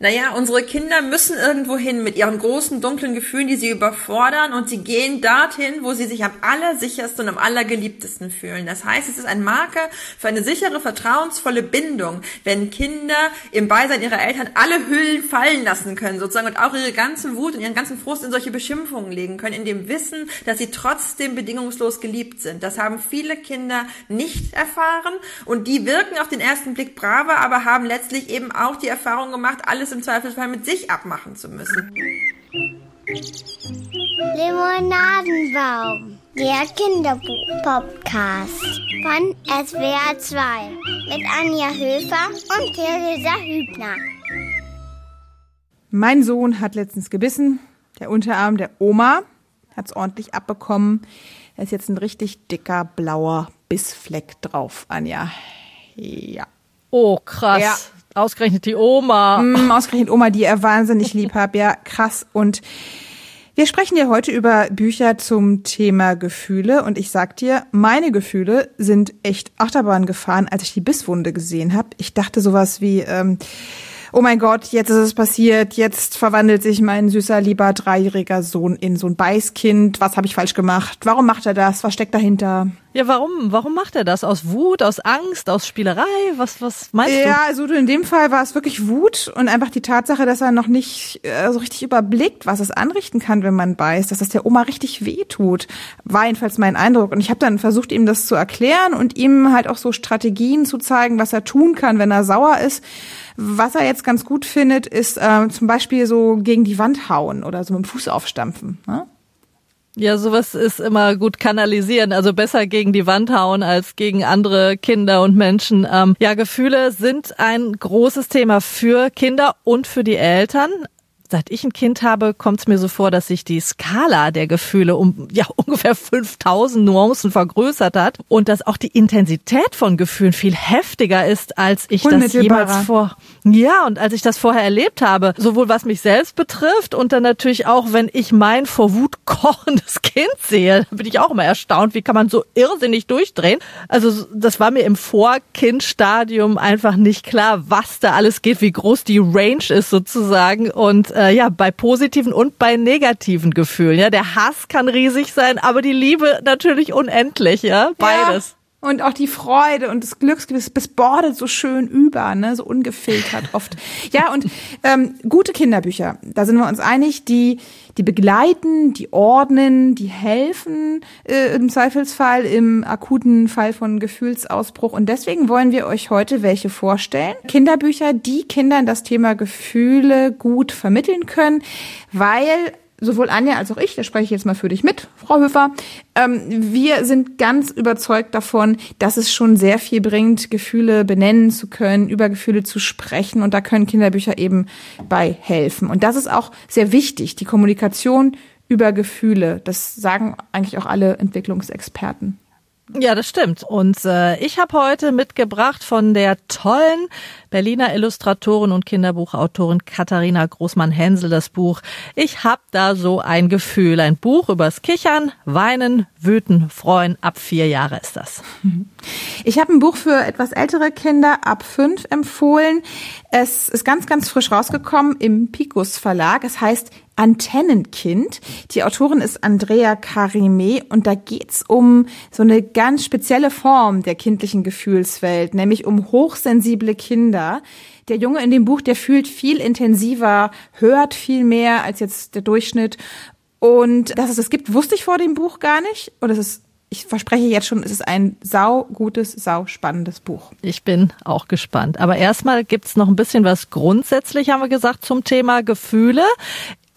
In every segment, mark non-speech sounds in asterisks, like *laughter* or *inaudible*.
Naja, unsere Kinder müssen irgendwo hin mit ihren großen, dunklen Gefühlen, die sie überfordern und sie gehen dorthin, wo sie sich am allersichersten und am allergeliebtesten fühlen. Das heißt, es ist ein Marker für eine sichere, vertrauensvolle Bindung, wenn Kinder im Beisein ihrer Eltern alle Hüllen fallen lassen können, sozusagen, und auch ihre ganze Wut und ihren ganzen Frust in solche Beschimpfungen legen können, in dem Wissen, dass sie trotzdem bedingungslos geliebt sind. Das haben viele Kinder nicht erfahren und die wirken auf den ersten Blick braver, aber haben letztlich eben auch die Erfahrung gemacht, alles alles im Zweifelsfall mit sich abmachen zu müssen. Limonadenbaum, der Kinderbuch-Podcast von SWR 2 mit Anja Höfer und Theresa Hübner. Mein Sohn hat letztens gebissen. Der Unterarm der Oma hat es ordentlich abbekommen. Da ist jetzt ein richtig dicker blauer Bissfleck drauf, Anja. Ja. Oh, krass. Ja. Ausgerechnet die Oma. Mm, ausgerechnet Oma, die er wahnsinnig lieb hat. Ja, krass. Und wir sprechen ja heute über Bücher zum Thema Gefühle. Und ich sag dir, meine Gefühle sind echt Achterbahn gefahren, als ich die Bisswunde gesehen habe. Ich dachte sowas wie, ähm, oh mein Gott, jetzt ist es passiert, jetzt verwandelt sich mein süßer, lieber dreijähriger Sohn in so ein Beißkind. Was habe ich falsch gemacht? Warum macht er das? Was steckt dahinter? Ja, warum? Warum macht er das? Aus Wut, aus Angst, aus Spielerei? Was, was meinst du? Ja, also in dem Fall war es wirklich Wut und einfach die Tatsache, dass er noch nicht äh, so richtig überblickt, was es anrichten kann, wenn man beißt, dass das der Oma richtig wehtut, war jedenfalls mein Eindruck. Und ich habe dann versucht, ihm das zu erklären und ihm halt auch so Strategien zu zeigen, was er tun kann, wenn er sauer ist. Was er jetzt ganz gut findet, ist äh, zum Beispiel so gegen die Wand hauen oder so mit dem Fuß aufstampfen. Ne? Ja, sowas ist immer gut kanalisieren, also besser gegen die Wand hauen als gegen andere Kinder und Menschen. Ähm, ja, Gefühle sind ein großes Thema für Kinder und für die Eltern seit ich ein Kind habe, kommt es mir so vor, dass sich die Skala der Gefühle um ja *laughs* ungefähr 5000 Nuancen vergrößert hat und dass auch die Intensität von Gefühlen viel heftiger ist, als ich das jemals vor ja und als ich das vorher erlebt habe, sowohl was mich selbst betrifft und dann natürlich auch, wenn ich mein vor Wut kochendes *laughs* Kind sehe, bin ich auch immer erstaunt, wie kann man so irrsinnig durchdrehen. Also das war mir im Vorkindstadium einfach nicht klar, was da alles geht, wie groß die Range ist sozusagen und äh, ja, bei positiven und bei negativen Gefühlen. Ja, der Hass kann riesig sein, aber die Liebe natürlich unendlich, ja, beides. Ja. Und auch die Freude und das Glücksgefühl, es bordet so schön über, ne, so ungefiltert *laughs* oft. Ja, und ähm, gute Kinderbücher, da sind wir uns einig, die, die begleiten, die ordnen, die helfen äh, im Zweifelsfall im akuten Fall von Gefühlsausbruch. Und deswegen wollen wir euch heute welche vorstellen. Kinderbücher, die Kindern das Thema Gefühle gut vermitteln können, weil sowohl Anja als auch ich, da spreche ich jetzt mal für dich mit, Frau Höfer, ähm, wir sind ganz überzeugt davon, dass es schon sehr viel bringt, Gefühle benennen zu können, über Gefühle zu sprechen und da können Kinderbücher eben bei helfen. Und das ist auch sehr wichtig, die Kommunikation über Gefühle. Das sagen eigentlich auch alle Entwicklungsexperten. Ja, das stimmt. Und äh, ich habe heute mitgebracht von der tollen Berliner Illustratorin und Kinderbuchautorin Katharina Großmann-Hänsel das Buch Ich hab da so ein Gefühl. Ein Buch übers Kichern, Weinen, Wüten, Freuen. Ab vier Jahre ist das. *laughs* Ich habe ein Buch für etwas ältere Kinder ab fünf empfohlen. Es ist ganz, ganz frisch rausgekommen im Picus Verlag. Es heißt Antennenkind. Die Autorin ist Andrea Karime und da geht's um so eine ganz spezielle Form der kindlichen Gefühlswelt, nämlich um hochsensible Kinder. Der Junge in dem Buch, der fühlt viel intensiver, hört viel mehr als jetzt der Durchschnitt. Und dass es es gibt, wusste ich vor dem Buch gar nicht. Und es ist ich verspreche jetzt schon, es ist ein sau gutes, sau spannendes Buch. Ich bin auch gespannt. Aber erstmal gibt's noch ein bisschen was grundsätzlich, haben wir gesagt, zum Thema Gefühle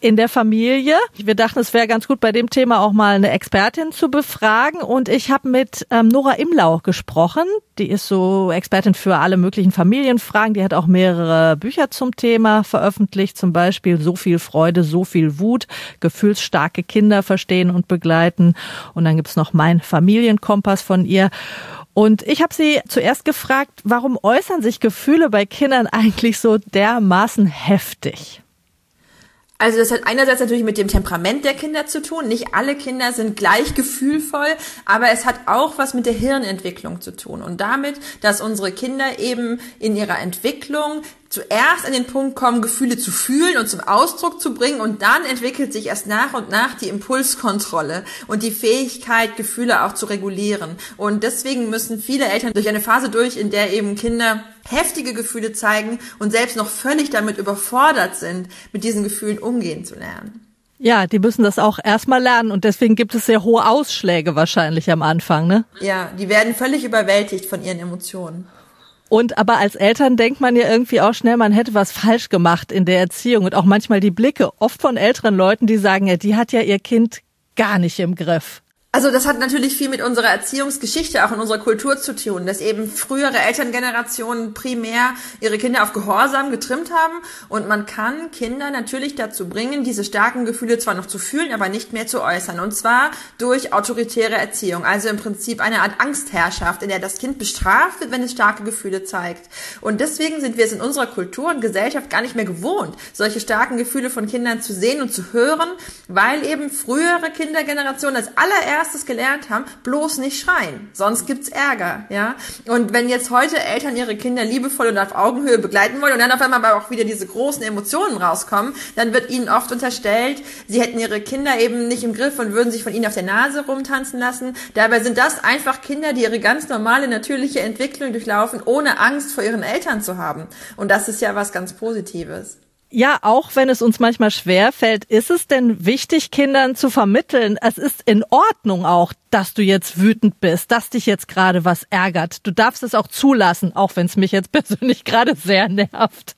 in der Familie. Wir dachten, es wäre ganz gut, bei dem Thema auch mal eine Expertin zu befragen. Und ich habe mit ähm, Nora Imlau gesprochen. Die ist so Expertin für alle möglichen Familienfragen. Die hat auch mehrere Bücher zum Thema veröffentlicht, zum Beispiel So viel Freude, so viel Wut, gefühlsstarke Kinder verstehen und begleiten. Und dann gibt's noch Mein Familienkompass von ihr. Und ich habe sie zuerst gefragt, warum äußern sich Gefühle bei Kindern *laughs* eigentlich so dermaßen heftig? Also das hat einerseits natürlich mit dem Temperament der Kinder zu tun. Nicht alle Kinder sind gleich *laughs* gefühlvoll, aber es hat auch was mit der Hirnentwicklung zu tun und damit, dass unsere Kinder eben in ihrer Entwicklung zuerst an den Punkt kommen, Gefühle zu fühlen und zum Ausdruck zu bringen und dann entwickelt sich erst nach und nach die Impulskontrolle und die Fähigkeit, Gefühle auch zu regulieren. Und deswegen müssen viele Eltern durch eine Phase durch, in der eben Kinder heftige Gefühle zeigen und selbst noch völlig damit überfordert sind, mit diesen Gefühlen umgehen zu lernen. Ja, die müssen das auch erstmal lernen und deswegen gibt es sehr hohe Ausschläge wahrscheinlich am Anfang, ne? Ja, die werden völlig überwältigt von ihren Emotionen. Und aber als Eltern denkt man ja irgendwie auch schnell, man hätte was falsch gemacht in der Erziehung und auch manchmal die Blicke oft von älteren Leuten, die sagen, ja, die hat ja ihr Kind gar nicht im Griff. Also das hat natürlich viel mit unserer Erziehungsgeschichte, auch in unserer Kultur zu tun, dass eben frühere Elterngenerationen primär ihre Kinder auf Gehorsam getrimmt haben. Und man kann Kinder natürlich dazu bringen, diese starken Gefühle zwar noch zu fühlen, aber nicht mehr zu äußern. Und zwar durch autoritäre Erziehung, also im Prinzip eine Art Angstherrschaft, in der das Kind bestraft wird, wenn es starke Gefühle zeigt. Und deswegen sind wir es in unserer Kultur und Gesellschaft gar nicht mehr gewohnt, solche starken Gefühle von Kindern zu sehen und zu hören, weil eben frühere Kindergenerationen als allererst allererstes gelernt haben, bloß nicht schreien, sonst gibt's Ärger, ja. Und wenn jetzt heute Eltern ihre Kinder liebevoll und auf Augenhöhe begleiten wollen und dann auf einmal aber auch wieder diese großen Emotionen rauskommen, dann wird ihnen oft unterstellt, sie hätten ihre Kinder eben nicht im Griff und würden sich von ihnen auf der Nase rumtanzen lassen. Dabei sind das einfach Kinder, die ihre ganz normale, natürliche Entwicklung durchlaufen, ohne Angst vor ihren Eltern zu haben. Und das ist ja was ganz Positives. Ja, auch wenn es uns manchmal schwer fällt, ist es denn wichtig, Kindern zu vermitteln, es ist in Ordnung auch, dass du jetzt wütend bist, dass dich jetzt gerade was ärgert. Du darfst es auch zulassen, auch wenn es mich jetzt *laughs* persönlich gerade sehr nervt.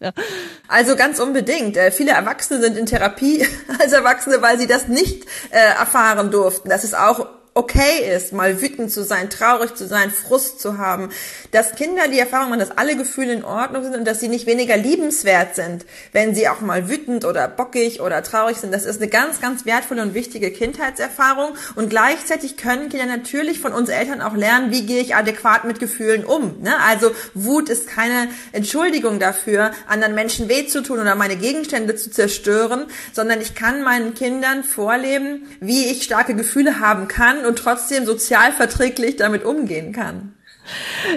Also ganz unbedingt. Äh, viele Erwachsene sind in Therapie *laughs* als Erwachsene, weil sie das nicht äh, erfahren durften. Das ist auch okay ist, mal wütend zu sein, traurig zu sein, Frust zu haben, dass Kinder die Erfahrung machen, dass alle Gefühle in Ordnung sind und dass sie nicht weniger liebenswert sind, wenn sie auch mal wütend oder bockig oder traurig sind. Das ist eine ganz, ganz wertvolle und wichtige Kindheitserfahrung und gleichzeitig können Kinder natürlich von uns Eltern auch lernen, wie gehe ich adäquat mit Gefühlen um. Ne? Also Wut ist keine Entschuldigung dafür, anderen Menschen weh zu tun oder meine Gegenstände zu zerstören, sondern ich kann meinen Kindern vorleben, wie ich starke Gefühle haben kann und trotzdem sozial verträglich damit umgehen kann.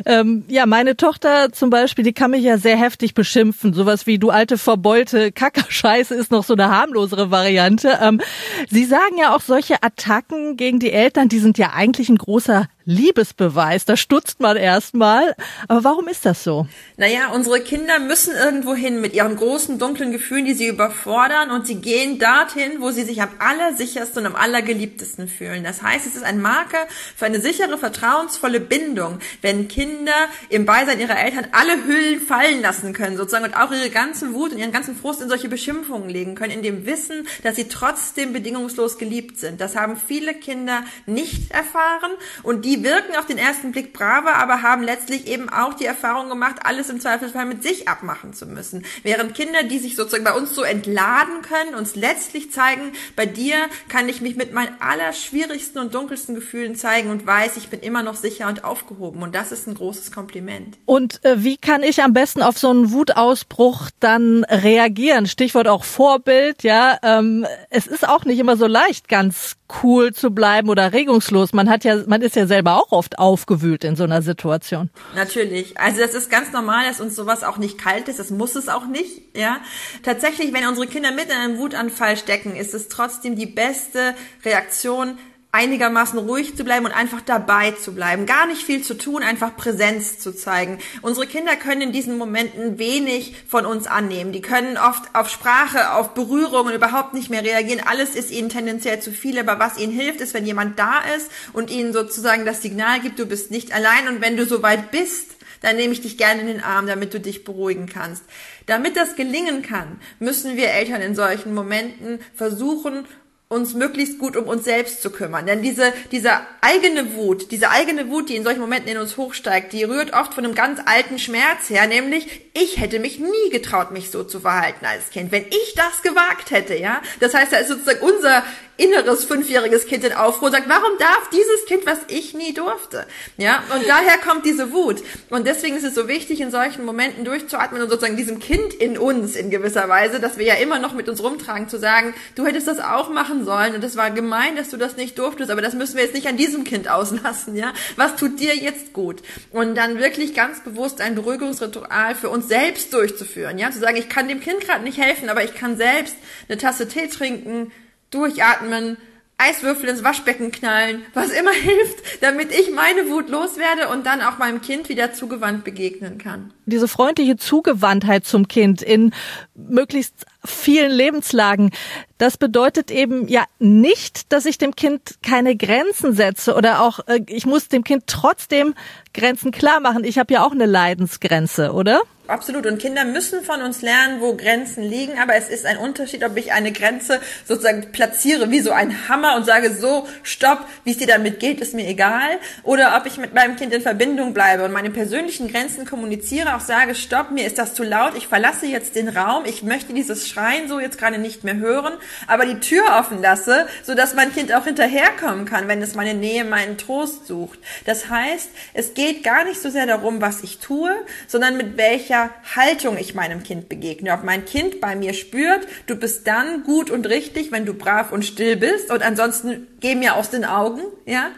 Ähm, ja, meine Tochter zum Beispiel, die kann mich ja sehr heftig beschimpfen. Sowas wie du alte verbeulte Kackerscheiße ist noch so eine harmlosere Variante. Ähm, Sie sagen ja auch solche Attacken gegen die Eltern, die sind ja eigentlich ein großer Liebesbeweis. Da stutzt man erstmal. Aber warum ist das so? Naja, unsere Kinder müssen irgendwo hin mit ihren großen, dunklen Gefühlen, die sie überfordern und sie gehen dorthin, wo sie sich am allersichersten und am allergeliebtesten fühlen. Das heißt, es ist ein Marker für eine sichere, vertrauensvolle Bindung, wenn Kinder im Beisein ihrer Eltern alle Hüllen fallen lassen können, sozusagen, und auch ihre ganze Wut und ihren ganzen Frust in solche Beschimpfungen legen können, in dem Wissen, dass sie trotzdem bedingungslos geliebt sind. Das haben viele Kinder nicht erfahren und die die wirken auf den ersten Blick braver, aber haben letztlich eben auch die Erfahrung gemacht, alles im Zweifelsfall mit sich abmachen zu müssen. Während Kinder, die sich sozusagen bei uns so entladen können, uns letztlich zeigen, bei dir kann ich mich mit meinen allerschwierigsten und dunkelsten Gefühlen zeigen und weiß, ich bin immer noch sicher und aufgehoben. Und das ist ein großes Kompliment. Und äh, wie kann ich am besten auf so einen Wutausbruch dann reagieren? Stichwort auch Vorbild, ja. Ähm, es ist auch nicht immer so leicht, ganz cool zu bleiben oder regungslos. Man hat ja, man ist ja selber auch oft aufgewühlt in so einer Situation. Natürlich. Also das ist ganz normal, dass uns sowas auch nicht kalt ist. Das muss es auch nicht, ja. Tatsächlich, wenn unsere Kinder mitten in einem Wutanfall stecken, ist es trotzdem die beste Reaktion, einigermaßen ruhig zu bleiben und einfach dabei zu bleiben. Gar nicht viel zu tun, einfach Präsenz zu zeigen. Unsere Kinder können in diesen Momenten wenig von uns annehmen. Die können oft auf Sprache, auf Berührungen überhaupt nicht mehr reagieren. Alles ist ihnen tendenziell zu viel. Aber was ihnen hilft, ist, wenn jemand da ist und ihnen sozusagen das Signal gibt, du bist nicht allein. Und wenn du soweit bist, dann nehme ich dich gerne in den Arm, damit du dich beruhigen kannst. Damit das gelingen kann, müssen wir Eltern in solchen Momenten versuchen, uns möglichst gut um uns selbst zu kümmern. Denn diese, diese eigene Wut, diese eigene Wut, die in solchen Momenten in uns hochsteigt, die rührt oft von einem ganz alten Schmerz her, nämlich ich hätte mich nie getraut, mich so zu verhalten als Kind, wenn ich das gewagt hätte, ja. Das heißt, da ist sozusagen unser inneres fünfjähriges Kind in Aufruhr und sagt, warum darf dieses Kind, was ich nie durfte? Ja, und daher kommt diese Wut. Und deswegen ist es so wichtig, in solchen Momenten durchzuatmen und sozusagen diesem Kind in uns in gewisser Weise, dass wir ja immer noch mit uns rumtragen, zu sagen, du hättest das auch machen sollen und es war gemein, dass du das nicht durftest, aber das müssen wir jetzt nicht an diesem Kind auslassen, ja? Was tut dir jetzt gut? Und dann wirklich ganz bewusst ein Beruhigungsritual für uns selbst durchzuführen, ja? Zu sagen, ich kann dem Kind gerade nicht helfen, aber ich kann selbst eine Tasse Tee trinken, durchatmen, Eiswürfel ins Waschbecken knallen, was immer *laughs* hilft, damit ich meine Wut loswerde und dann auch meinem Kind wieder zugewandt begegnen kann. Diese freundliche Zugewandtheit zum Kind in möglichst vielen Lebenslagen, das bedeutet eben ja nicht, dass ich dem Kind keine Grenzen setze oder auch äh, ich muss dem Kind trotzdem Grenzen klar machen. Ich habe ja auch eine Leidensgrenze, oder? Absolut. Und Kinder müssen von uns lernen, wo Grenzen liegen. Aber es ist ein Unterschied, ob ich eine Grenze sozusagen platziere wie so ein Hammer und sage, so, stopp, wie es dir damit geht, ist mir egal. Oder ob ich mit meinem Kind in Verbindung bleibe und meine persönlichen Grenzen kommuniziere, auch sage, stopp, mir ist das zu laut, ich verlasse jetzt den Raum, ich möchte dieses Schreien so jetzt gerade nicht mehr hören, aber die Tür offen lasse, sodass mein Kind auch hinterherkommen kann, wenn es meine Nähe, meinen Trost sucht. Das heißt, es geht gar nicht so sehr darum, was ich tue, sondern mit welcher welcher Haltung ich meinem Kind begegne. Ob mein Kind bei mir spürt, du bist dann gut und richtig, wenn du brav und still bist und ansonsten geh mir aus den Augen, ja?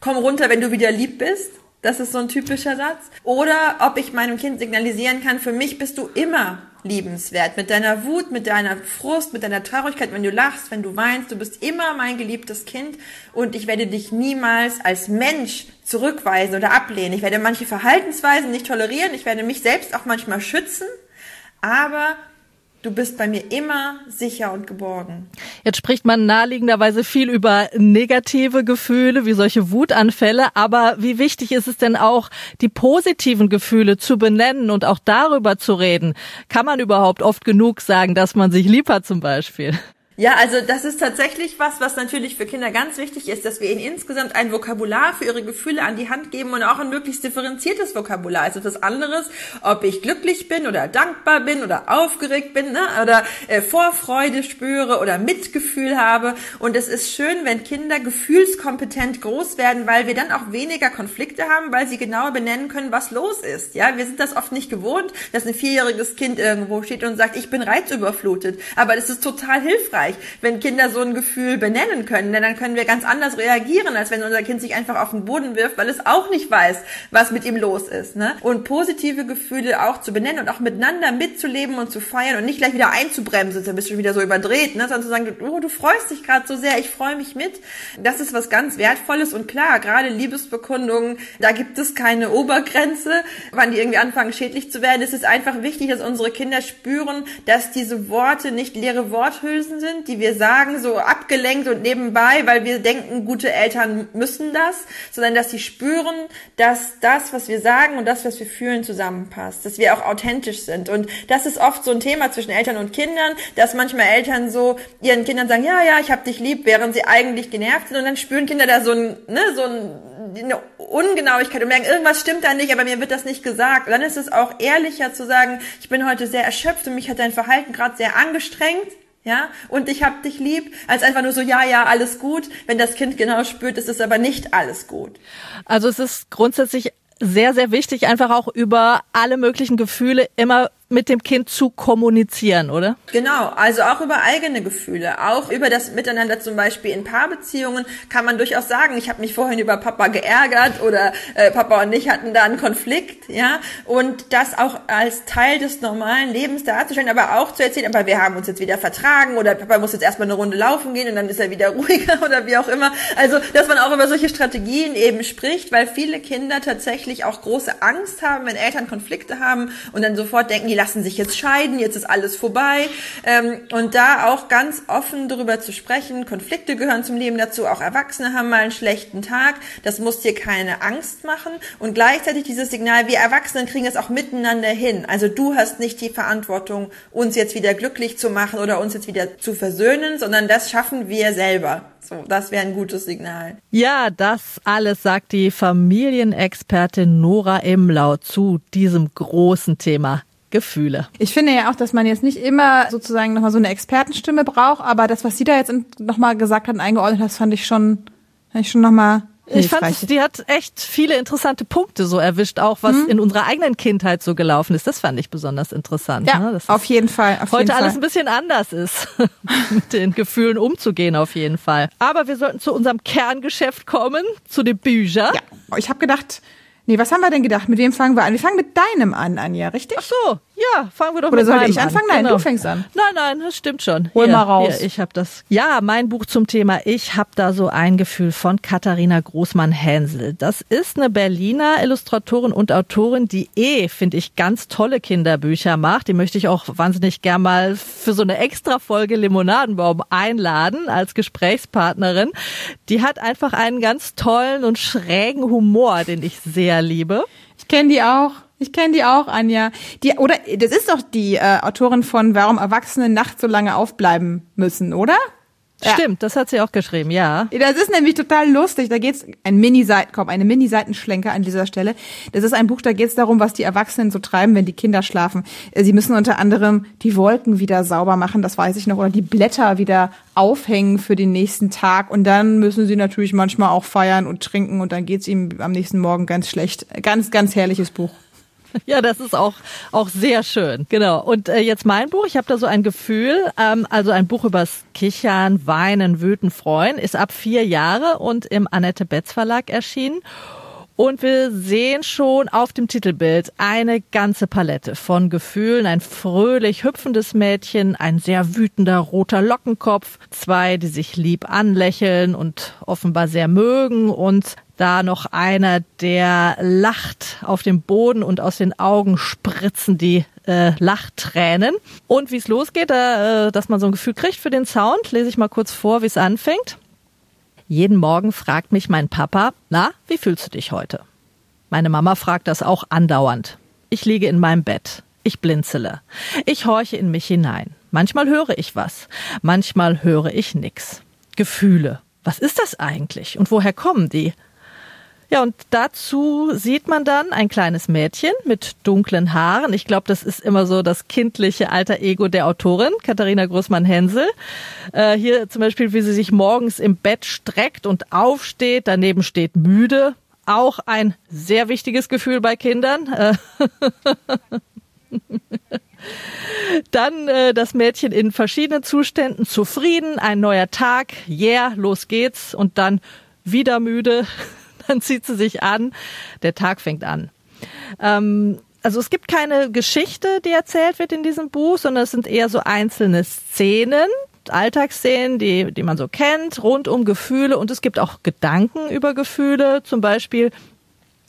Komm runter, wenn du wieder lieb bist. Das ist so ein typischer Satz. Oder ob ich meinem Kind signalisieren kann, für mich bist du immer liebenswert. Mit deiner Wut, mit deiner Frust, mit deiner Traurigkeit, wenn du lachst, wenn du weinst, du bist immer mein geliebtes Kind und ich werde dich niemals als Mensch zurückweisen oder ablehnen. Ich werde manche Verhaltensweisen nicht tolerieren, ich werde mich selbst auch manchmal schützen, aber Du bist bei mir immer sicher und geborgen. Jetzt spricht man naheliegenderweise viel über negative Gefühle, wie solche Wutanfälle. Aber wie wichtig ist es denn auch, die positiven Gefühle zu benennen und auch darüber zu reden? Kann man überhaupt oft genug sagen, dass man sich lieb hat zum Beispiel? Ja, also das ist tatsächlich was, was natürlich für Kinder ganz wichtig ist, dass wir ihnen insgesamt ein Vokabular für ihre Gefühle an die Hand geben und auch ein möglichst differenziertes Vokabular. Ist was anderes, ob ich glücklich bin oder dankbar bin oder aufgeregt bin ne? oder äh, Vorfreude spüre oder Mitgefühl habe. Und es ist schön, wenn Kinder gefühlskompetent groß werden, weil wir dann auch weniger Konflikte haben, weil sie genauer benennen können, was los ist. Ja, wir sind das oft nicht gewohnt, dass ein vierjähriges Kind irgendwo steht und sagt, ich bin reizüberflutet. Aber das ist total hilfreich hilfreich, wenn Kinder so ein Gefühl benennen können, denn dann können wir ganz anders reagieren, als wenn unser Kind sich einfach auf den Boden wirft, weil es auch nicht weiß, was mit ihm los ist. Ne? Und positive Gefühle auch zu benennen und auch miteinander mitzuleben und zu feiern und nicht gleich wieder einzubremsen, dann bist du wieder so überdreht, ne? sondern zu sagen, oh, du freust dich gerade so sehr, ich freue mich mit. Das ist was ganz Wertvolles und klar, gerade Liebesbekundungen, da gibt es keine Obergrenze, wann die irgendwie anfangen schädlich zu werden. Es ist einfach wichtig, dass unsere Kinder spüren, dass diese Worte nicht leere Worthülsen sind, sind, die wir sagen, so abgelenkt und nebenbei, weil wir denken, gute Eltern müssen das, sondern dass sie spüren, dass das, was wir sagen und das, was wir fühlen, zusammenpasst, dass wir auch authentisch sind. Und das ist oft so ein Thema zwischen Eltern und Kindern, dass manchmal Eltern so ihren Kindern sagen, ja, ja, ich hab dich lieb, während sie eigentlich genervt sind und dann spüren Kinder da so ein, ne, so ein eine Ungenauigkeit und merken, irgendwas stimmt da nicht, aber mir wird das nicht gesagt. Und dann ist es auch ehrlicher zu sagen, ich bin heute sehr erschöpft und mich hat dein Verhalten gerade sehr angestrengt ja, und ich hab dich lieb, als einfach nur so, ja, ja, alles gut. Wenn das Kind genau spürt, ist es aber nicht alles gut. Also es ist grundsätzlich sehr, sehr wichtig, einfach auch über alle möglichen Gefühle immer mit dem Kind zu kommunizieren, oder? Genau, also auch über eigene Gefühle, auch über das Miteinander zum Beispiel in Paarbeziehungen kann man durchaus sagen, ich habe mich vorhin über Papa geärgert oder äh, Papa und ich hatten da einen Konflikt, ja, und das auch als Teil des normalen Lebens darzustellen, aber auch zu erzählen, aber wir haben uns jetzt wieder vertragen oder Papa muss jetzt erstmal eine Runde laufen gehen und dann ist er wieder *laughs* ruhiger oder wie auch immer. Also, dass man auch über solche Strategien eben spricht, weil viele Kinder tatsächlich auch große Angst haben, wenn Eltern Konflikte haben und dann sofort denken, lassen sich jetzt scheiden, jetzt ist alles vorbei. Ähm, und da auch ganz offen darüber zu sprechen, Konflikte gehören zum Leben dazu, auch Erwachsene haben mal einen schlechten Tag, das muss dir keine Angst machen. Und gleichzeitig dieses Signal, wir Erwachsenen kriegen es auch miteinander hin. Also du hast nicht die Verantwortung, uns jetzt wieder glücklich zu machen oder uns jetzt wieder zu versöhnen, sondern das schaffen wir selber. So, das wäre ein gutes Signal. Ja, das alles sagt die Familienexpertin Nora Imlau zu diesem großen Thema Gefühle. Ich finde ja auch, dass man jetzt nicht immer sozusagen nochmal so eine Expertenstimme braucht, aber das, was sie da jetzt nochmal gesagt hat und eingeordnet hat, das fand ich schon, fand ich schon nochmal ich fand, die hat echt viele interessante Punkte so erwischt, auch was mhm. in unserer eigenen Kindheit so gelaufen ist. Das fand ich besonders interessant. Ja, ne? auf jeden Fall. Auf heute jeden alles Fall. ein bisschen anders ist, *laughs* mit den Gefühlen umzugehen auf jeden Fall. Aber wir sollten zu unserem Kerngeschäft kommen, zu den Büchern. Ja, ich habe gedacht, Nee, was haben wir denn gedacht? Mit wem fangen wir an? Wir fangen mit deinem an, Anja, richtig? Ach so, ja, fangen wir doch Oder mit soll meinem ich anfangen? an. Nein, genau. du fängst an. Nein, nein, das stimmt schon. Hol hier, mal raus. Hier, ich habe das. Ja, mein Buch zum Thema Ich habe da so ein Gefühl von Katharina Großmann-Hänsel. Das ist eine Berliner Illustratorin und Autorin, die eh, finde ich, ganz tolle Kinderbücher macht. Die möchte ich auch wahnsinnig gern mal für so eine extra Folge Limonadenbaum einladen als Gesprächspartnerin. Die hat einfach einen ganz tollen und schrägen Humor, den ich sehr liebe. Ich kenne die auch. Ich kenne die auch, Anja. Die, oder das ist doch die äh, Autorin von Warum Erwachsene nachts so lange aufbleiben müssen, oder? Ja. Stimmt, das hat sie auch geschrieben, ja. Das ist nämlich total lustig. Da geht's ein Mini-Seiten, komm, eine Mini-Seitenschlenker an dieser Stelle. Das ist ein Buch, da geht's darum, was die Erwachsenen so treiben, wenn die Kinder schlafen. Äh, Sie müssen unter anderem die Wolken wieder sauber machen, das weiß ich noch, oder die Blätter wieder aufhängen für den nächsten Tag. Und dann müssen sie natürlich manchmal auch feiern und trinken und dann geht's ihm am nächsten Morgen ganz schlecht. Ganz, ganz herrliches Buch. *laughs* Ja, das ist auch auch sehr schön. Genau. Und äh, jetzt mein Buch. Ich habe da so ein Gefühl. Ähm, also ein Buch übers Kichern, Weinen, Wüten, Freuen ist ab vier Jahre und im Annette Betz Verlag erschienen. Und wir sehen schon auf dem Titelbild eine ganze Palette von Gefühlen. Ein fröhlich hüpfendes Mädchen, ein sehr wütender roter Lockenkopf, zwei, die sich lieb anlächeln und offenbar sehr mögen und da noch einer, der lacht auf dem Boden und aus den Augen spritzen die äh, Lachtränen. Und wie es losgeht, äh, dass man so ein Gefühl kriegt für den Sound, lese ich mal kurz vor, wie es anfängt. Jeden Morgen fragt mich mein Papa, na, wie fühlst du dich heute? Meine Mama fragt das auch andauernd. Ich liege in meinem Bett. Ich blinzele. Ich horche in mich hinein. Manchmal höre ich was. Manchmal höre ich nix. Gefühle. Was ist das eigentlich? Und woher kommen die? Ja, und dazu sieht man dann ein kleines Mädchen mit dunklen Haaren. Ich glaube, das ist immer so das kindliche alter Ego der Autorin, Katharina Großmann-Hensel. Äh, hier zum Beispiel, wie sie sich morgens im Bett streckt und aufsteht. Daneben steht müde. Auch ein sehr wichtiges Gefühl bei Kindern. Äh, *laughs* Dann äh, das Mädchen in verschiedenen Zuständen, zufrieden, ein neuer Tag, yeah, los geht's und dann wieder müde, *laughs* dann zieht sie sich an, der Tag fängt an. Ähm, also es gibt keine Geschichte, die erzählt wird in diesem Buch, sondern es sind eher so einzelne Szenen, Alltagsszenen, die, die man so kennt, rund um Gefühle und es gibt auch Gedanken über Gefühle, zum Beispiel,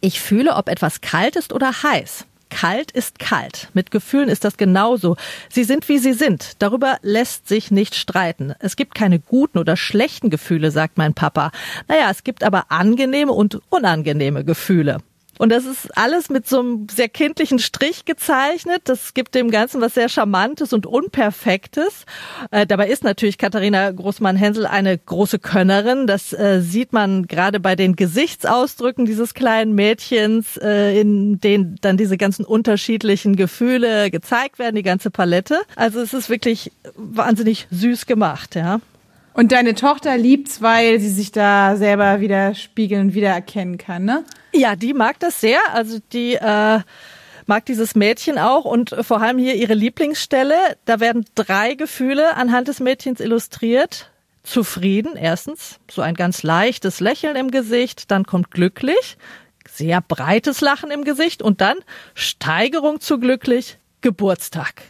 ich fühle, ob etwas kalt ist oder heiß. Kalt ist kalt. Mit Gefühlen ist das genauso. Sie sind, wie sie sind. Darüber lässt sich nicht streiten. Es gibt keine guten oder schlechten Gefühle, sagt mein Papa. Naja, es gibt aber angenehme und unangenehme Gefühle. Und das ist alles mit so einem sehr kindlichen Strich gezeichnet. Das gibt dem Ganzen was sehr Charmantes und Unperfektes. Äh, dabei ist natürlich Katharina Großmann-Hensel eine große Könnerin. Das äh, sieht man gerade bei den Gesichtsausdrücken dieses kleinen Mädchens, äh, in denen dann diese ganzen unterschiedlichen Gefühle gezeigt werden, die ganze Palette. Also es ist wirklich wahnsinnig süß gemacht, ja. Und deine Tochter liebt's, weil sie sich da selber wieder spiegeln und wiedererkennen kann, ne? Ja, die mag das sehr. Also die äh, mag dieses Mädchen auch und vor allem hier ihre Lieblingsstelle. Da werden drei Gefühle anhand des Mädchens illustriert. Zufrieden, erstens, so ein ganz leichtes Lächeln im Gesicht, dann kommt glücklich, sehr breites Lachen im Gesicht und dann Steigerung zu glücklich, Geburtstag.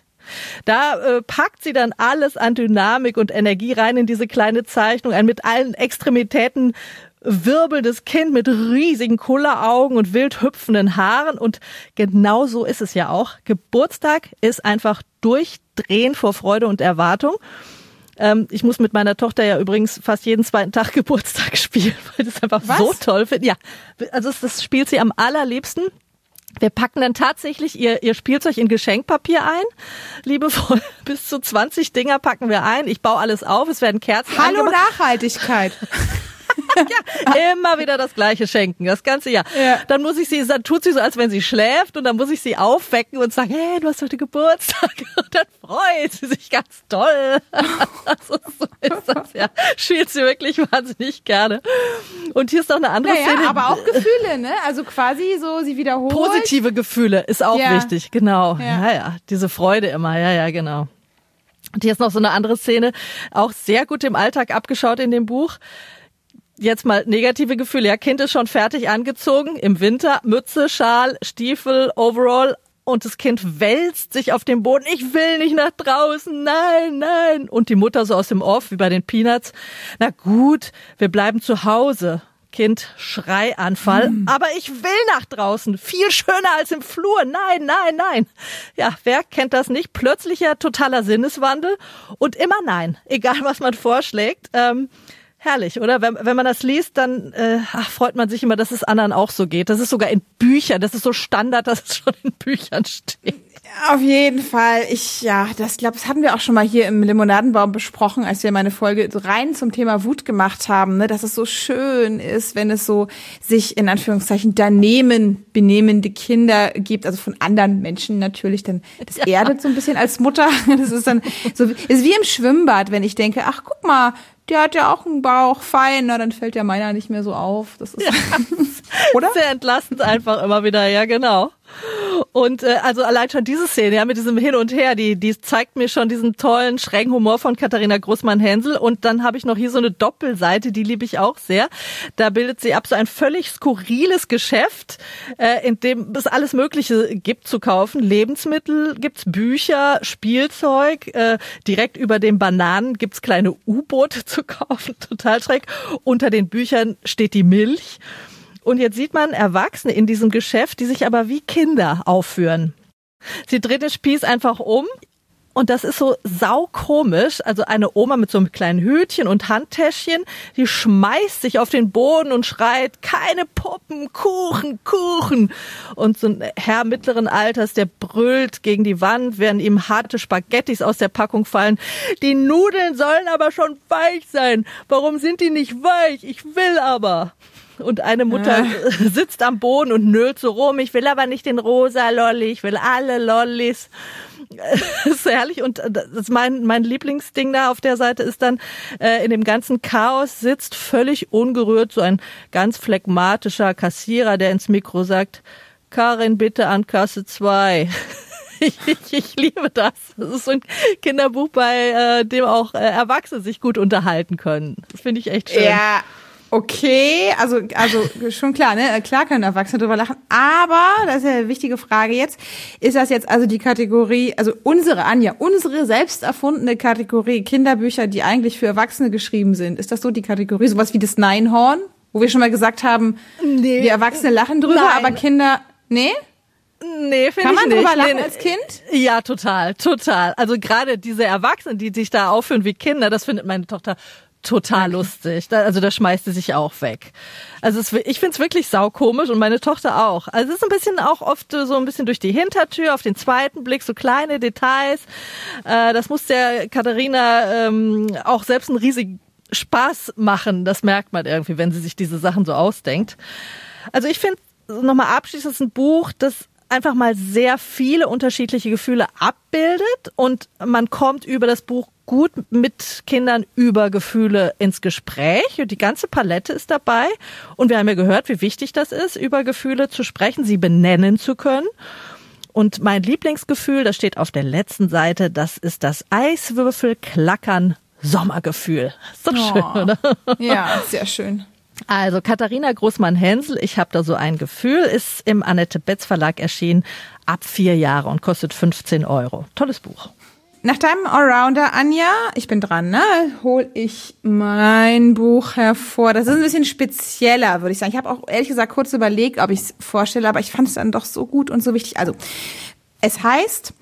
Da äh, packt sie dann alles an Dynamik und Energie rein in diese kleine Zeichnung, ein mit allen Extremitäten wirbelndes Kind mit riesigen Kulleraugen und wild hüpfenden Haaren. Und genau so ist es ja auch. Geburtstag ist einfach durchdrehen vor Freude und Erwartung. Ähm, ich muss mit meiner Tochter ja übrigens fast jeden zweiten Tag *laughs* Geburtstag spielen, weil das einfach Was? so toll finde. Ja, also das, das spielt sie am allerliebsten. Wir packen dann tatsächlich ihr, ihr Spielzeug in Geschenkpapier ein. Liebevoll, *laughs* bis zu 20 Dinger packen wir ein. Ich baue alles auf, es werden Kerzen Hallo angemacht. Nachhaltigkeit. *laughs* *laughs* ja, immer wieder das gleiche schenken, das ganze Jahr. Ja. Dann muss ich sie, dann tut sie so, als wenn sie schläft und dann muss ich sie aufwecken und sagen, hey, du hast heute Geburtstag. *laughs* Und dann freut sie sich ganz toll. *laughs* Also so ist das ja. Spielt sie wirklich wahnsinnig gerne. Und hier ist noch eine andere Naja, Szene. aber auch Gefühle, ne? Also quasi so, sie wiederholt. Positive Gefühle ist auch Ja. wichtig, genau. Ja. Ja. ja, diese Freude immer, ja, ja, genau. Und hier ist noch so eine andere Szene, auch sehr gut im Alltag abgeschaut in dem Buch. Jetzt mal negative Gefühle. Ja, Kind ist schon fertig angezogen, im Winter, Mütze, Schal, Stiefel, Overall. Und das Kind wälzt sich auf dem Boden. Ich will nicht nach draußen. Nein, nein. Und die Mutter so aus dem Off, wie bei den Peanuts. Na gut, wir bleiben zu Hause. Kind, Schreianfall. Aber ich will nach draußen. Viel schöner als im Flur. Nein, nein, nein. Ja, wer kennt das nicht? Plötzlicher totaler Sinneswandel und immer nein. Egal, was man vorschlägt. Ähm, herrlich, oder? Wenn, wenn man das liest, dann äh, ach, freut man sich immer, dass es anderen auch so geht. Das ist sogar in Büchern. Das ist so Standard, dass es schon in Büchern steht. Auf jeden Fall. Ich, ja, das glaube, das hatten wir auch schon mal hier im Limonadenbaum besprochen, als wir meine Folge rein zum Thema Wut gemacht haben, ne, dass es so schön ist, wenn es so sich in Anführungszeichen daneben benehmende Kinder gibt, also von anderen Menschen natürlich, dann das *laughs* erdet so ein bisschen als Mutter. Das ist dann so, ist wie im Schwimmbad, wenn ich denke, ach, guck mal, der hat ja auch einen Bauch, fein, na, dann fällt ja meiner nicht mehr so auf. Das ist, *laughs* oder? *laughs* Sehr entlastend einfach immer wieder, ja genau. Und äh, also allein schon diese Szene, ja, mit diesem Hin und Her, die, die zeigt mir schon diesen tollen, schrägen Humor von Katharina Großmann-Hensel. Und dann habe ich noch hier so eine Doppelseite, die liebe ich auch sehr. Da bildet sie ab so ein völlig skurriles Geschäft, äh, in dem es alles Mögliche gibt zu kaufen. Lebensmittel gibt's, Bücher, Spielzeug. Äh, direkt über den Bananen gibt's kleine U-Boote *laughs* zu kaufen, total schräg. Unter den Büchern steht die Milch. Und jetzt sieht man Erwachsene in diesem Geschäft, die sich aber wie Kinder aufführen. Sie dreht den Spieß einfach um. Und das ist so saukomisch. Also eine Oma mit so einem kleinen Hütchen und Handtäschchen, die schmeißt sich auf den Boden und schreit, keine Puppen, Kuchen, Kuchen. Und so ein Herr mittleren Alters, der brüllt gegen die Wand, während ihm harte Spaghettis aus der Packung fallen. Die Nudeln sollen aber schon weich sein. Warum sind die nicht weich? Ich will aber. Und eine Mutter *laughs* sitzt am Boden und nölt so rum. Ich will aber nicht den rosa Lolli, ich will alle Lollis. *laughs* Das ist herrlich. Und das ist mein, mein Lieblingsding da auf der Seite ist dann, äh, in dem ganzen Chaos sitzt völlig ungerührt so ein ganz phlegmatischer Kassierer, der ins Mikro sagt, Karin, bitte an Kasse 2. *laughs* Ich, ich, ich liebe das. Das ist so ein Kinderbuch, bei äh, dem auch äh, Erwachsene sich gut unterhalten können. Das finde ich echt schön. Ja, okay, also also schon klar, ne? Klar können Erwachsene drüber lachen, aber das ist ja eine wichtige Frage jetzt. Ist das jetzt also die Kategorie, also unsere Anja, unsere selbst erfundene Kategorie Kinderbücher, die eigentlich für Erwachsene geschrieben sind? Ist das so die Kategorie, sowas wie das Neinhorn, wo wir schon mal gesagt haben, Nee. wir Erwachsene lachen drüber, Nein. aber Kinder, nee? Nee, finde Kann ich man nicht. drüber lachen Nee, als Kind? Ja, total, total. Also gerade diese Erwachsenen, die sich da aufführen wie Kinder, das findet meine Tochter total lustig. Da, also da schmeißt sie sich auch weg. Also es, ich find's wirklich saukomisch und meine Tochter auch. Also es ist ein bisschen auch oft so ein bisschen durch die Hintertür, auf den zweiten Blick, so kleine Details. Äh, das muss der Katharina ähm, auch selbst einen riesigen Spaß machen. Das merkt man irgendwie, wenn sie sich diese Sachen so ausdenkt. Also ich finde, nochmal abschließend, ein Buch, das einfach mal sehr viele unterschiedliche Gefühle abbildet und man kommt über das Buch gut mit Kindern über Gefühle ins Gespräch und die ganze Palette ist dabei und wir haben ja gehört, wie wichtig das ist, über Gefühle zu sprechen, sie benennen zu können. Und mein Lieblingsgefühl, das steht auf der letzten Seite, das ist das Eiswürfel-Klackern Sommergefühl. Ist doch schön, Oh. oder? Ja, sehr schön. Also Katharina Großmann-Hensel, ich habe da so ein Gefühl, ist im Annette Betz Verlag erschienen, ab vier Jahre und kostet 15 Euro. Tolles Buch. Nach deinem Allrounder, Anja, ich bin dran, ne? Hol ich mein Buch hervor. Das ist ein bisschen spezieller, würde ich sagen. Ich habe auch ehrlich gesagt kurz überlegt, ob ich es vorstelle, aber ich fand es dann doch so gut und so wichtig. Also, es heißt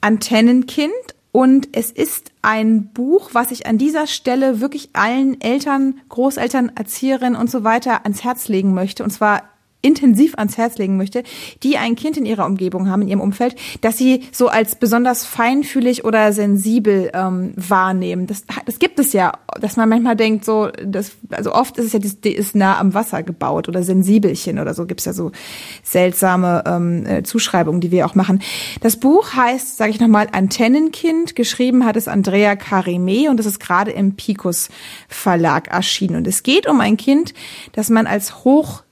Antennenkind und es ist ein Buch, was ich an dieser Stelle wirklich allen Eltern, Großeltern, Erzieherinnen und so weiter ans Herz legen möchte. Und zwar intensiv ans Herz legen möchte, die ein Kind in ihrer Umgebung haben, in ihrem Umfeld, dass sie so als besonders feinfühlig oder sensibel ähm, wahrnehmen. Das, das gibt es ja, dass man manchmal denkt, so, das, also oft ist es ja, die, die ist nah am Wasser gebaut oder Sensibelchen oder so, gibt's ja so seltsame ähm, äh, Zuschreibungen, die wir auch machen. Das Buch heißt, sage ich nochmal, Antennenkind. Geschrieben hat es Andrea Carime und es ist gerade im Picus Verlag erschienen. Und es geht um ein Kind, das man als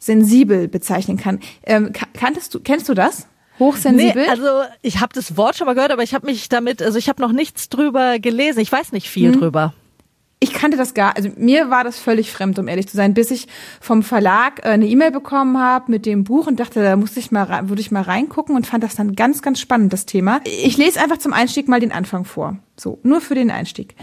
hochsensibel bezeichnen kann. Ähm, kanntest du, kennst du das? Hochsensibel? Nee, also ich habe das Wort schon mal gehört, aber ich habe mich damit, also ich habe noch nichts drüber gelesen. Ich weiß nicht viel hm. drüber ich kannte das gar, also mir war das völlig fremd, um ehrlich zu sein, bis ich vom Verlag äh, eine E-Mail bekommen habe mit dem Buch und dachte, da musste ich mal, würde ich mal reingucken und fand das dann ganz, ganz spannend, das Thema. Ich lese einfach zum Einstieg mal den Anfang vor. So, nur für den Einstieg.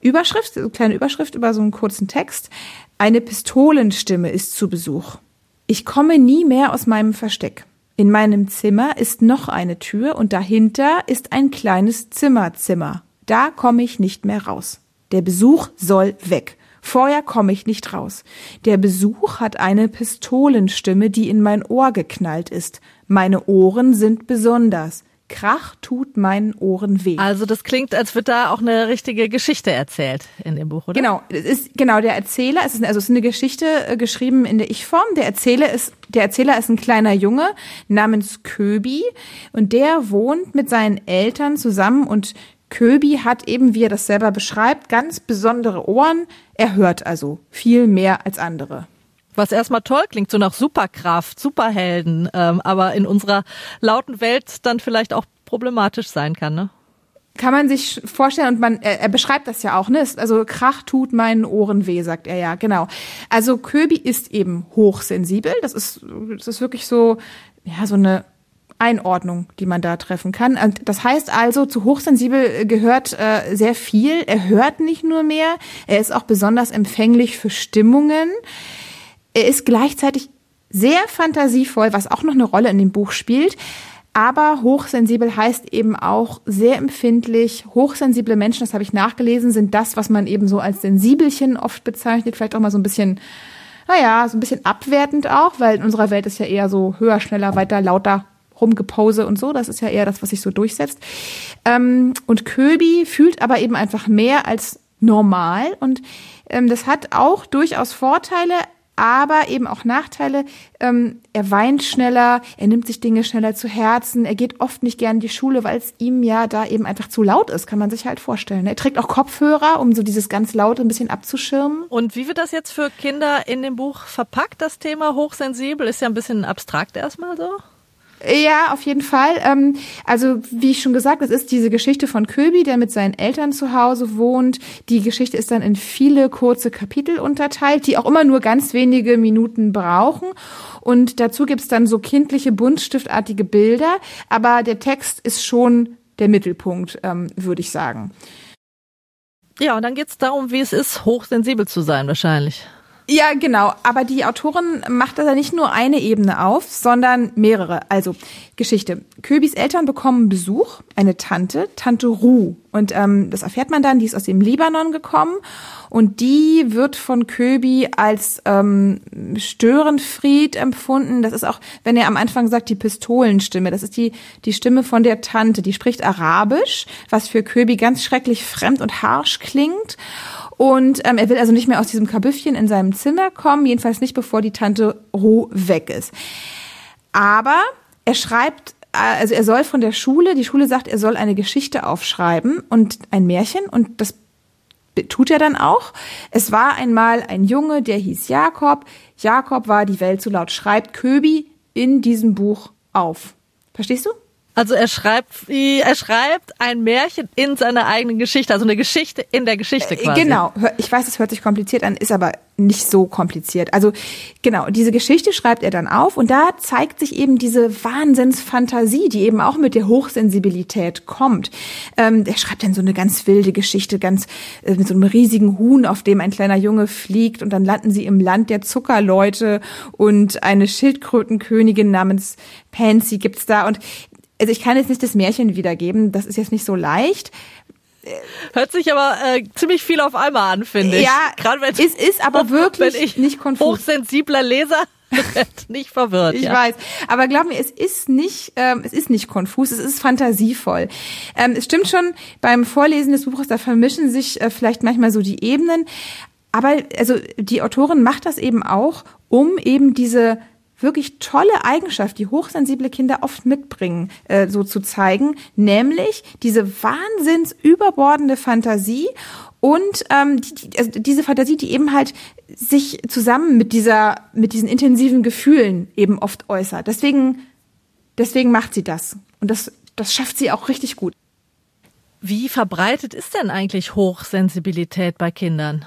Überschrift, so kleine Überschrift über so einen kurzen Text. Eine Pistolenstimme ist zu Besuch. Ich komme nie mehr aus meinem Versteck. In meinem Zimmer ist noch eine Tür und dahinter ist ein kleines Zimmerzimmer. Da komme ich nicht mehr raus. Der Besuch soll weg. Vorher komme ich nicht raus. Der Besuch hat eine Pistolenstimme, die in mein Ohr geknallt ist. Meine Ohren sind besonders. Krach tut meinen Ohren weh. Also das klingt, als wird da auch eine richtige Geschichte erzählt in dem Buch, oder? Genau, es ist genau der Erzähler. Es ist also es ist eine Geschichte äh, geschrieben in der Ich-Form. Der Erzähler ist der Erzähler ist ein kleiner Junge namens Köbi und der wohnt mit seinen Eltern zusammen und Köbi hat eben, wie er das selber beschreibt, ganz besondere Ohren. Er hört also viel mehr als andere. Was erstmal toll klingt, so nach Superkraft, Superhelden, ähm, aber in unserer lauten Welt dann vielleicht auch problematisch sein kann, ne? Kann man sich vorstellen und man, er, er beschreibt das ja auch, ne? Also Krach tut meinen Ohren weh, sagt er ja, genau. Also Köbi ist eben hochsensibel. Das ist, das ist wirklich so, ja, so eine Einordnung, die man da treffen kann. Das heißt also, zu hochsensibel gehört äh, sehr viel. Er hört nicht nur mehr, er ist auch besonders empfänglich für Stimmungen. Er ist gleichzeitig sehr fantasievoll, was auch noch eine Rolle in dem Buch spielt. Aber hochsensibel heißt eben auch sehr empfindlich. Hochsensible Menschen, das habe ich nachgelesen, sind das, was man eben so als Sensibelchen oft bezeichnet. Vielleicht auch mal so ein bisschen, naja, so ein bisschen abwertend auch, weil in unserer Welt ist ja eher so höher, schneller, weiter, lauter Rumgepose und so. Das ist ja eher das, was sich so durchsetzt. Ähm, und Köbi fühlt aber eben einfach mehr als normal und ähm, das hat auch durchaus Vorteile, aber eben auch Nachteile. Ähm, er weint schneller, er nimmt sich Dinge schneller zu Herzen, er geht oft nicht gern in die Schule, weil es ihm ja da eben einfach zu laut ist, kann man sich halt vorstellen. Er trägt auch Kopfhörer, um so dieses ganz Laute ein bisschen abzuschirmen. Und wie wird das jetzt für Kinder in dem Buch verpackt, das Thema hochsensibel? Ist ja ein bisschen abstrakt erstmal so. Ja, auf jeden Fall. Ähm, also wie ich schon gesagt, es ist diese Geschichte von Köbi, der mit seinen Eltern zu Hause wohnt. Die Geschichte ist dann in viele kurze Kapitel unterteilt, die auch immer nur ganz wenige Minuten brauchen. Und dazu gibt's dann so kindliche, buntstiftartige Bilder. Aber der Text ist schon der Mittelpunkt, ähm, würde ich sagen. Ja, und dann geht's darum, wie es ist, hochsensibel zu sein wahrscheinlich. Ja, genau. Aber die Autorin macht da nicht nur eine Ebene auf, sondern mehrere. Also Geschichte. Köbis Eltern bekommen Besuch, eine Tante, Tante Ru. Und ähm, das erfährt man dann, die ist aus dem Libanon gekommen. Und die wird von Köbi als ähm, Störenfried empfunden. Das ist auch, wenn er am Anfang sagt, die Pistolenstimme. Das ist die, die Stimme von der Tante. Die spricht Arabisch, was für Köbi ganz schrecklich fremd und harsch klingt. Und ähm, er will also nicht mehr aus diesem Kabüffchen in seinem Zimmer kommen, jedenfalls nicht, bevor die Tante Roh weg ist. Aber er schreibt, äh, also er soll von der Schule, die Schule sagt, er soll eine Geschichte aufschreiben und ein Märchen und das tut er dann auch. Es war einmal ein Junge, der hieß Jakob. Jakob war die Welt so laut, schreibt Köbi in diesem Buch auf. Verstehst du? Also er schreibt, er schreibt ein Märchen in seiner eigenen Geschichte, also eine Geschichte in der Geschichte quasi. Genau. Ich weiß, es hört sich kompliziert an, ist aber nicht so kompliziert. Also genau, diese Geschichte schreibt er dann auf und da zeigt sich eben diese Wahnsinnsfantasie, die eben auch mit der Hochsensibilität kommt. Ähm, er schreibt dann so eine ganz wilde Geschichte, ganz äh, mit so einem riesigen Huhn, auf dem ein kleiner Junge fliegt und dann landen sie im Land der Zuckerleute und eine Schildkrötenkönigin namens Pansy gibt's da und also ich kann jetzt nicht das Märchen wiedergeben, das ist jetzt nicht so leicht. Hört sich aber äh, ziemlich viel auf einmal an, finde ich. Ja, Gerade wenn es ist aber *laughs* wirklich ich nicht konfus. Hochsensibler Leser *laughs* nicht verwirrt. Ich ja. weiß, aber glaub mir, es ist nicht, ähm, es ist nicht konfus, es ist fantasievoll. Ähm, es stimmt schon, beim Vorlesen des Buches da vermischen sich äh, vielleicht manchmal so die Ebenen, aber also die Autorin macht das eben auch, um eben diese wirklich tolle Eigenschaft, die hochsensible Kinder oft mitbringen, äh, so zu zeigen, nämlich diese wahnsinns überbordende Fantasie und ähm, die, also diese Fantasie, die eben halt sich zusammen mit dieser, mit diesen intensiven Gefühlen eben oft äußert. Deswegen, deswegen macht sie das. Und das, das schafft sie auch richtig gut. Wie verbreitet ist denn eigentlich Hochsensibilität bei Kindern?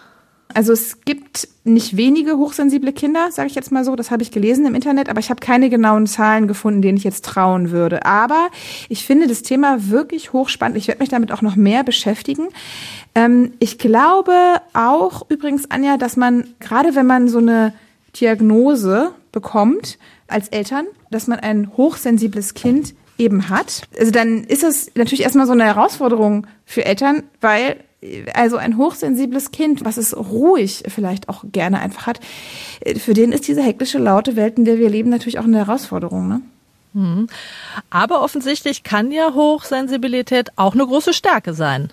Also es gibt nicht wenige hochsensible Kinder, sage ich jetzt mal so, das habe ich gelesen im Internet, aber ich habe keine genauen Zahlen gefunden, denen ich jetzt trauen würde. Aber ich finde das Thema wirklich hochspannend. Ich werde mich damit auch noch mehr beschäftigen. Ähm, ich glaube auch übrigens, Anja, dass man, gerade wenn man so eine Diagnose bekommt als Eltern, dass man ein hochsensibles Kind eben hat. Also dann ist es natürlich erstmal so eine Herausforderung für Eltern, weil also ein hochsensibles Kind, was es ruhig vielleicht auch gerne einfach hat, für den ist diese hektische, laute Welt, in der wir leben, natürlich auch eine Herausforderung. Ne? Mhm. Aber offensichtlich kann ja Hochsensibilität auch eine große Stärke sein.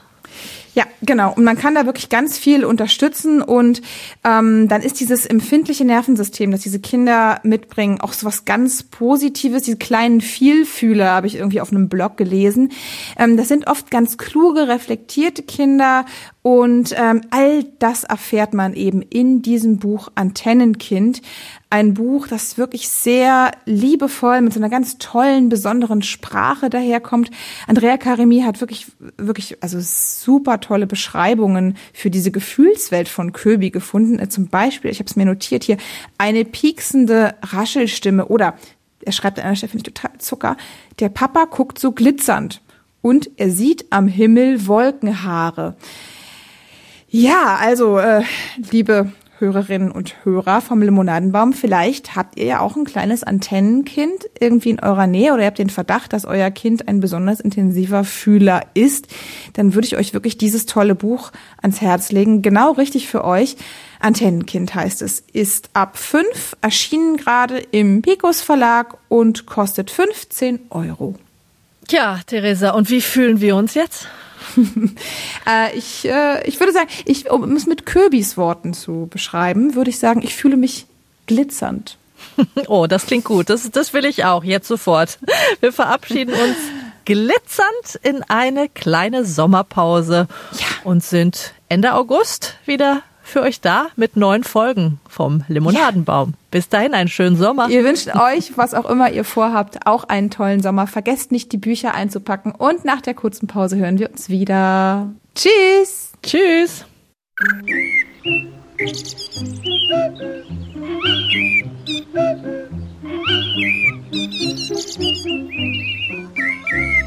Ja, genau. Und man kann da wirklich ganz viel unterstützen und ähm, dann ist dieses empfindliche Nervensystem, das diese Kinder mitbringen, auch so was ganz Positives. Diese kleinen Vielfühler habe ich irgendwie auf einem Blog gelesen. Ähm, das sind oft ganz kluge, reflektierte Kinder und ähm, all das erfährt man eben in diesem Buch Antennenkind. Ein Buch, das wirklich sehr liebevoll mit so einer ganz tollen, besonderen Sprache daherkommt. Andrea Karimi hat wirklich, wirklich, also super tolle Beschreibungen für diese Gefühlswelt von Köbi gefunden. Äh, zum Beispiel, ich habe es mir notiert hier, eine pieksende Raschelstimme oder er schreibt an einer Stelle, finde ich total Zucker, der Papa guckt so glitzernd und er sieht am Himmel Wolkenhaare. Ja, also, äh, liebe Hörerinnen und Hörer vom Limonadenbaum, vielleicht habt ihr ja auch ein kleines Antennenkind irgendwie in eurer Nähe oder ihr habt den Verdacht, dass euer Kind ein besonders intensiver Fühler ist, dann würde ich euch wirklich dieses tolle Buch ans Herz legen. Genau richtig für euch. Antennenkind heißt es, ist ab fünf, erschienen gerade im Picos Verlag und kostet 15 Euro. Tja, Theresa, und wie fühlen wir uns jetzt? *laughs* äh, ich, äh, ich würde sagen, ich, um es mit Köbis Worten zu beschreiben, würde ich sagen, ich fühle mich glitzernd. *laughs* Oh, das klingt gut. Das, das will ich auch jetzt sofort. Wir verabschieden uns glitzernd in eine kleine Sommerpause ja. und sind Ende August wieder für euch da mit neuen Folgen vom Limonadenbaum. Ja. Bis dahin einen schönen Sommer. Wir wünschen euch, was auch immer ihr vorhabt, auch einen tollen Sommer. Vergesst nicht, die Bücher einzupacken und nach der kurzen Pause hören wir uns wieder. Tschüss. Tschüss. Thank *laughs* you.